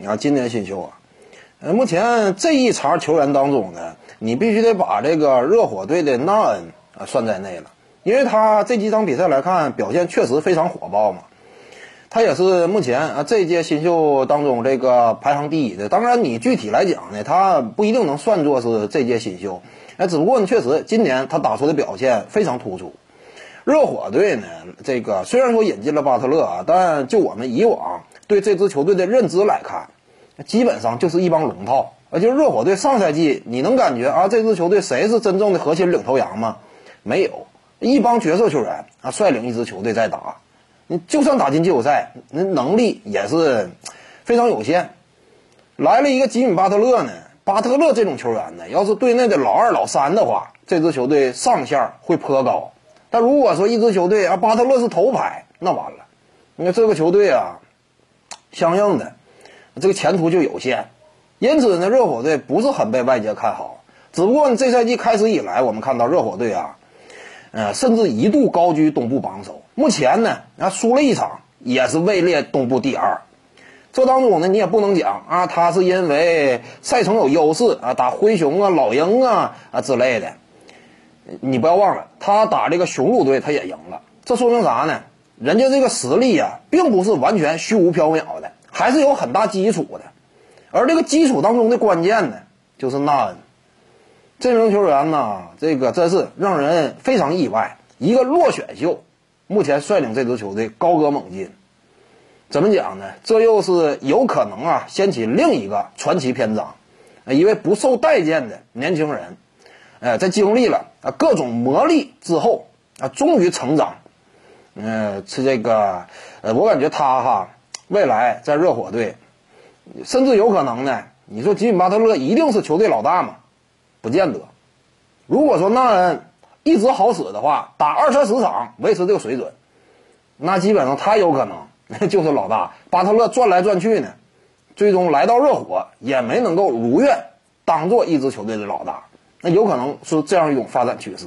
你看今年新秀啊，呃，目前这一茬球员当中呢，你必须得把这个热火队的纳恩啊算在内了，因为他这几场比赛来看表现确实非常火爆嘛。他也是目前啊这届新秀当中这个排行第一的。当然，你具体来讲呢，他不一定能算作是这届新秀，哎，只不过呢，确实今年他打出的表现非常突出。热火队呢，这个虽然说引进了巴特勒啊，但就我们以往对这支球队的认知来看，基本上就是一帮龙套。啊，就热火队上赛季，你能感觉啊，这支球队谁是真正的核心领头羊吗？没有，一帮角色球员啊，率领一支球队在打。你就算打进季后赛，那能力也是非常有限。来了一个吉米巴特勒呢，巴特勒这种球员呢，要是队内的老二、老三的话，这支球队上限会颇高。但如果说一支球队啊，巴特勒是头牌，那完了，你看这个球队啊，相应的这个前途就有限。因此呢，热火队不是很被外界看好。只不过，这赛季开始以来，我们看到热火队啊。呃，甚至一度高居东部榜首。目前呢，啊，输了一场，也是位列东部第二。这当中呢，你也不能讲啊，他是因为赛程有优势啊，打灰熊啊、老鹰啊啊之类的。你不要忘了，他打这个雄鹿队，他也赢了。这说明啥呢？人家这个实力啊，并不是完全虚无缥缈的，还是有很大基础的。而这个基础当中的关键呢，就是纳恩。这名球员呢，这个真是让人非常意外。一个落选秀，目前率领这支球队高歌猛进，怎么讲呢？这又是有可能啊，掀起另一个传奇篇章。一位不受待见的年轻人，哎，在经历了啊各种磨砺之后啊，终于成长。嗯，是这个，呃，我感觉他哈，未来在热火队，甚至有可能呢。你说吉米巴特勒一定是球队老大吗？不见得。如果说纳恩一直好使的话，打二三十场维持这个水准，那基本上他有可能 就是老大。巴特勒转来转去呢，最终来到热火也没能够如愿当做一支球队的老大，那有可能是这样一种发展趋势。